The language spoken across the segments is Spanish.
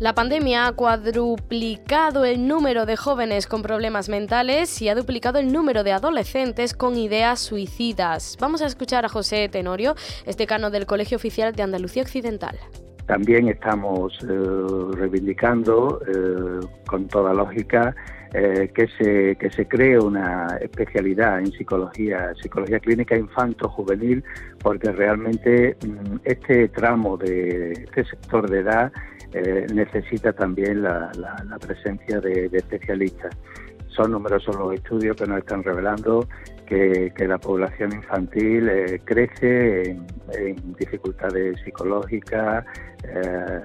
La pandemia ha cuadruplicado el número de jóvenes con problemas mentales y ha duplicado el número de adolescentes con ideas suicidas. Vamos a escuchar a José Tenorio, decano del Colegio Oficial de Andalucía Occidental. También estamos eh, reivindicando eh, con toda lógica eh, que, se, que se cree una especialidad en psicología, psicología clínica infanto-juvenil, porque realmente mm, este tramo de este sector de edad eh, necesita también la, presencia de, especialistas. Son numerosos los estudios que nos están revelando que, la población infantil eh, crece en, dificultades psicológicas, eh,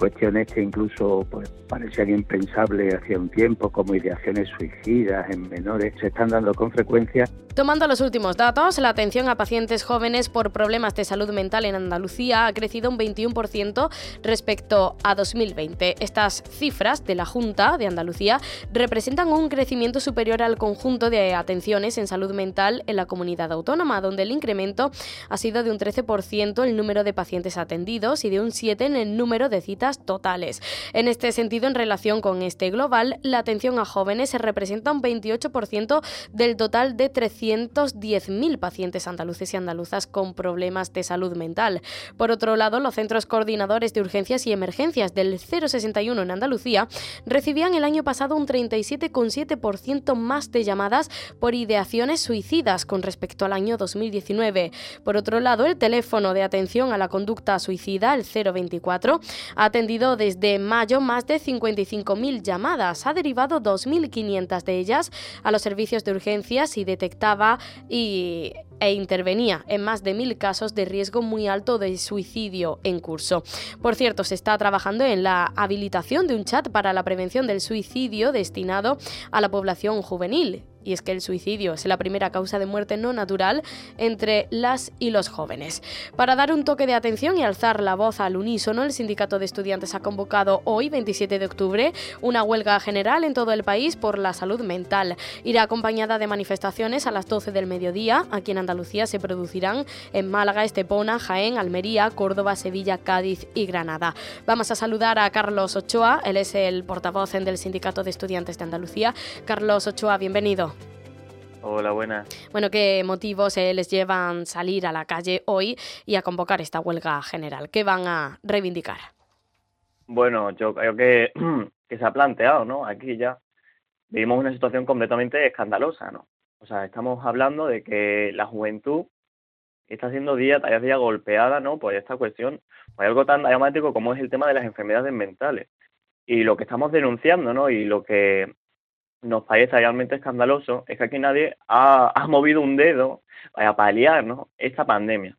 cuestiones que incluso pues, parecían impensables hacía un tiempo, como ideaciones suicidas en menores, se están dando con frecuencia. Tomando los últimos datos, la atención a pacientes jóvenes por problemas de salud mental en Andalucía ha crecido un 21% respecto a 2020. Estas cifras de la Junta de Andalucía representan un crecimiento superior al conjunto de atenciones en salud mental en la comunidad autónoma, donde el incremento ha sido de un 13% el número de pacientes atendidos y de un 7% en el número de citas totales. En este sentido, en relación con este global, la atención a jóvenes se representa un 28% del total de 310.000 pacientes andaluces y andaluzas con problemas de salud mental. Por otro lado, los centros coordinadores de urgencias y emergencias del 061 en Andalucía recibían el año pasado un 37,7% más de llamadas por ideaciones suicidas con respecto al año 2019. Por otro lado, el teléfono de atención a la conducta suicida, el 024, ha desde mayo más de 55.000 llamadas. Ha derivado 2.500 de ellas a los servicios de urgencias y detectaba y e intervenía en más de mil casos de riesgo muy alto de suicidio en curso. Por cierto, se está trabajando en la habilitación de un chat para la prevención del suicidio destinado a la población juvenil y es que el suicidio es la primera causa de muerte no natural entre las y los jóvenes. Para dar un toque de atención y alzar la voz al unísono, el Sindicato de Estudiantes ha convocado hoy, 27 de octubre, una huelga general en todo el país por la salud mental. Irá acompañada de manifestaciones a las 12 del mediodía. Aquí en Andalucía se producirán en Málaga, Estepona, Jaén, Almería, Córdoba, Sevilla, Cádiz y Granada. Vamos a saludar a Carlos Ochoa, él es el portavoz del Sindicato de Estudiantes de Andalucía. Carlos Ochoa, bienvenido. Hola, buenas. Bueno, ¿qué motivos eh, les llevan salir a la calle hoy y a convocar esta huelga general? ¿Qué van a reivindicar? Bueno, yo creo que, que se ha planteado, ¿no? Aquí ya vivimos una situación completamente escandalosa, ¿no? O sea, estamos hablando de que la juventud está siendo día tras día golpeada, ¿no? Por esta cuestión, por algo tan dramático como es el tema de las enfermedades mentales. Y lo que estamos denunciando, ¿no? Y lo que nos parece realmente escandaloso es que aquí nadie ha, movido un dedo para paliar ¿no? esta pandemia.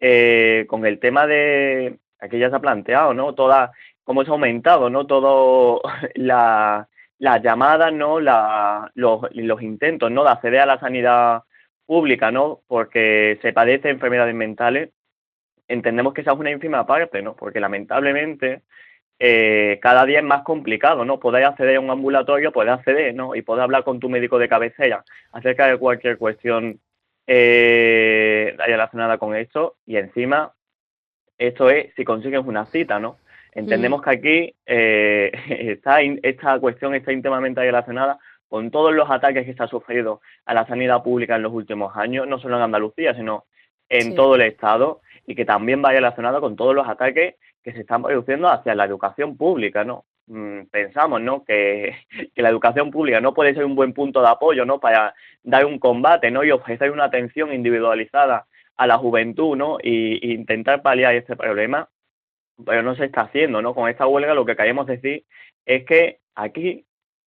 Eh, con el tema de, aquí ya se ha planteado, ¿no? Toda, cómo se ha aumentado, ¿no? Todo la, las llamadas, ¿no? La, los, los intentos, ¿no? De acceder a la sanidad pública, ¿no? Porque se padece enfermedades mentales. Entendemos que esa es una ínfima parte, ¿no? Porque lamentablemente eh, cada día es más complicado, ¿no? Poder acceder a un ambulatorio, poder acceder, ¿no? Y poder hablar con tu médico de cabecera acerca de cualquier cuestión eh, relacionada con esto. Y encima, esto es si consigues una cita, ¿no? Entendemos que aquí eh, está, esta cuestión está íntimamente relacionada con todos los ataques que se ha sufrido a la sanidad pública en los últimos años, no solo en Andalucía, sino en todo el Estado, y que también va relacionado con todos los ataques que se están produciendo hacia la educación pública, ¿no? Mm, pensamos, ¿no? Que, la educación pública no puede ser un buen punto de apoyo, ¿no? Para dar un combate, ¿no? Y ofrecer una atención individualizada a la juventud, ¿no? Y, intentar paliar este problema, pero no se está haciendo, ¿no? Con esta huelga lo que queremos decir es que aquí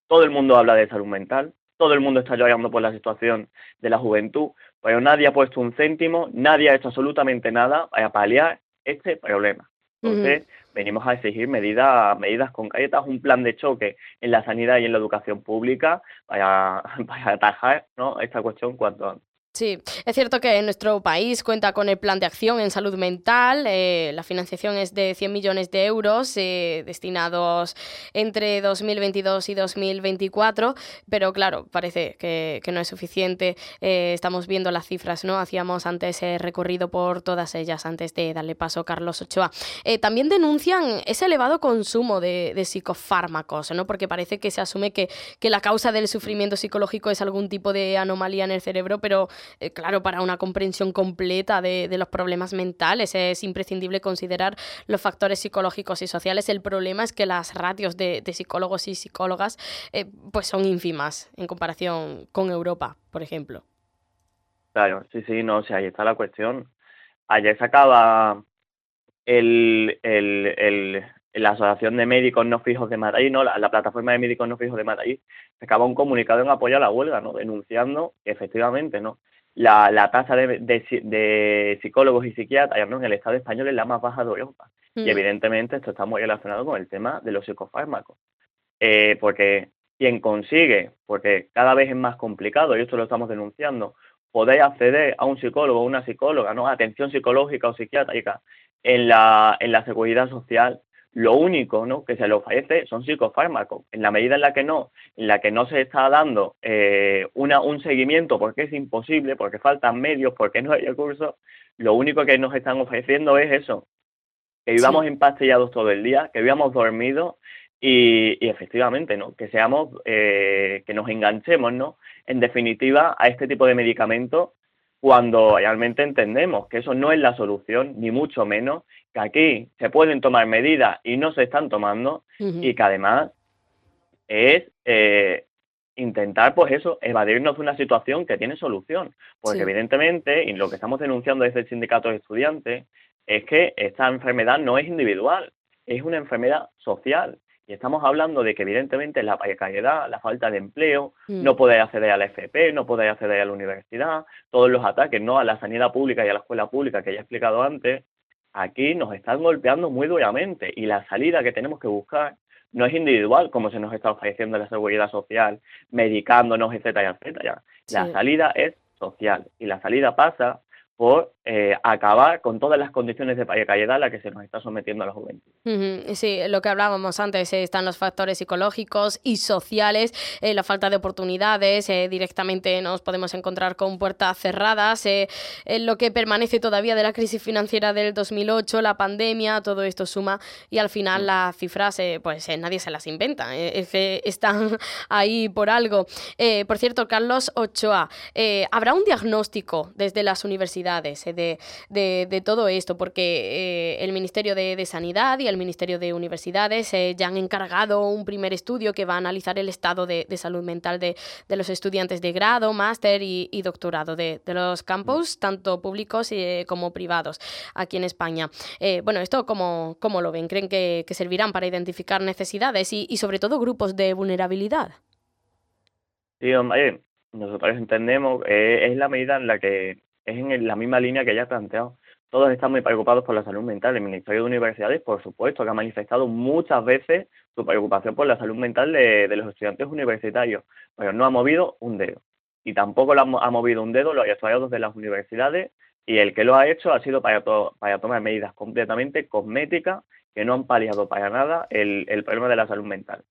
todo el mundo habla de salud mental, todo el mundo está llorando por la situación de la juventud, pero nadie ha puesto un céntimo, nadie ha hecho absolutamente nada para paliar este problema. Entonces, venimos a exigir medidas, medidas concretas, un plan de choque en la sanidad y en la educación pública para, para atajar ¿no? esta cuestión cuanto antes. Sí, es cierto que nuestro país cuenta con el plan de acción en salud mental. Eh, la financiación es de 100 millones de euros eh, destinados entre 2022 y 2024, pero claro, parece que, no es suficiente. Eh, estamos viendo las cifras, ¿no? Hacíamos antes recorrido por todas ellas antes de darle paso a Carlos Ochoa. también denuncian ese elevado consumo de, psicofármacos, ¿no? Porque parece que se asume que, que la causa del sufrimiento psicológico es algún tipo de anomalía en el cerebro, pero eh, claro, para una comprensión completa de, los problemas mentales es imprescindible considerar los factores psicológicos y sociales. El problema es que las ratios de, psicólogos y psicólogas eh, pues son ínfimas en comparación con Europa, por ejemplo. Claro, sí, sí, no, o sea, ahí está la cuestión. Ayer sacaba el, el, la Asociación de Médicos No Fijos de Madrid, ¿no? La, plataforma de médicos no fijos de Madrid, sacaba un comunicado en apoyo a la huelga, ¿no? Denunciando efectivamente, ¿no? la, la tasa de, de, psicólogos y psiquiatras en el Estado español es la más baja de Europa. Y mm. evidentemente esto está muy relacionado con el tema de los psicofármacos. Eh, porque quien consigue, porque cada vez es más complicado, y esto lo estamos denunciando, poder acceder a un psicólogo o una psicóloga, ¿no? atención psicológica o psiquiátrica en la, en la seguridad social, lo único ¿no? que se le ofrece son psicofármacos. En la medida en la que no, en la que no se está dando eh, una, un seguimiento porque es imposible, porque faltan medios, porque no hay recursos, lo único que nos están ofreciendo es eso, que vivamos empastillados todo el día, que vivamos dormidos y, y efectivamente, ¿no? Que seamos, eh, que nos enganchemos, ¿no? En definitiva, a este tipo de medicamentos cuando realmente entendemos que eso no es la solución, ni mucho menos, que aquí se pueden tomar medidas y no se están tomando, y que además es eh, intentar, pues eso, evadirnos de una situación que tiene solución. Porque evidentemente, y lo que estamos denunciando desde el sindicato de estudiantes, es que esta enfermedad no es individual, es una enfermedad social. Y estamos hablando de que evidentemente la precariedad, la falta de empleo, mm. no poder acceder a la FP, no poder acceder a la universidad, todos los ataques ¿no? a la sanidad pública y a la escuela pública que ya he explicado antes, aquí nos están golpeando muy duramente y la salida que tenemos que buscar no es individual como se nos está ofreciendo la seguridad social, medicándonos, etcétera, etcétera. La salida es social y la salida pasa por eh, acabar con todas las condiciones de precariedad a las que se nos está sometiendo a la juventud. Sí, lo que hablábamos antes, eh, están los factores psicológicos y sociales, eh, la falta de oportunidades, directamente nos podemos encontrar con puertas cerradas, lo que permanece todavía de la crisis financiera del 2008, la pandemia, todo esto suma y al final las cifras, pues nadie se las inventa, están ahí por algo. por cierto, Carlos Ochoa, ¿habrá un diagnóstico desde las universidades? Eh, de, todo esto, porque eh, el Ministerio de, Sanidad y el Ministerio de Universidades eh, ya han encargado un primer estudio que va a analizar el estado de, salud mental de, los estudiantes de grado, máster y, doctorado de, los campus, tanto públicos como privados, aquí en España. bueno, ¿esto cómo, cómo, lo ven? ¿Creen que, servirán para identificar necesidades y, sobre todo grupos de vulnerabilidad? Sí, hombre, nosotros entendemos, es la medida en la que es en la misma línea que ya he planteado. Todos están muy preocupados por la salud mental. El Ministerio de Universidades, por supuesto, que ha manifestado muchas veces su preocupación por la salud mental de, los estudiantes universitarios, pero no ha movido un dedo. Y tampoco lo ha, movido un dedo los estudiados de las universidades y el que lo ha hecho ha sido para, para tomar medidas completamente cosméticas que no han paliado para nada el, problema de la salud mental.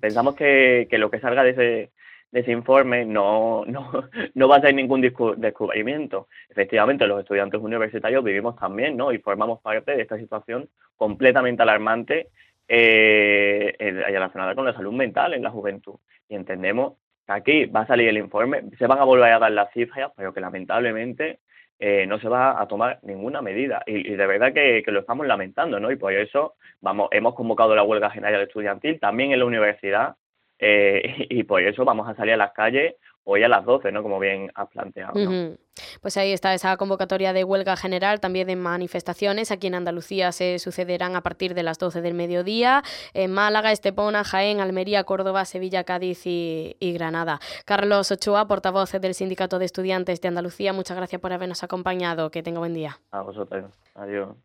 Pensamos que, que, lo que salga de ese, de ese informe no, no, no va a ser ningún descubrimiento. Efectivamente, los estudiantes universitarios vivimos también, ¿no? Y formamos parte de esta situación completamente alarmante eh, relacionada con la salud mental en la juventud. Y entendemos que aquí va a salir el informe, se van a volver a dar las cifras, pero que lamentablemente eh, no se va a tomar ninguna medida. Y, de verdad que, que, lo estamos lamentando, ¿no? Y por eso vamos, hemos convocado la huelga general estudiantil también en la universidad eh, y por eso vamos a salir a las calles hoy a las 12, ¿no? Como bien has planteado. Pues ahí está esa convocatoria de huelga general, también de manifestaciones. Aquí en Andalucía se sucederán a partir de las 12 del mediodía. En Málaga, Estepona, Jaén, Almería, Córdoba, Sevilla, Cádiz y, y Granada. Carlos Ochoa, portavoz del Sindicato de Estudiantes de Andalucía, muchas gracias por habernos acompañado. Que tenga buen día. A vosotros. Adiós.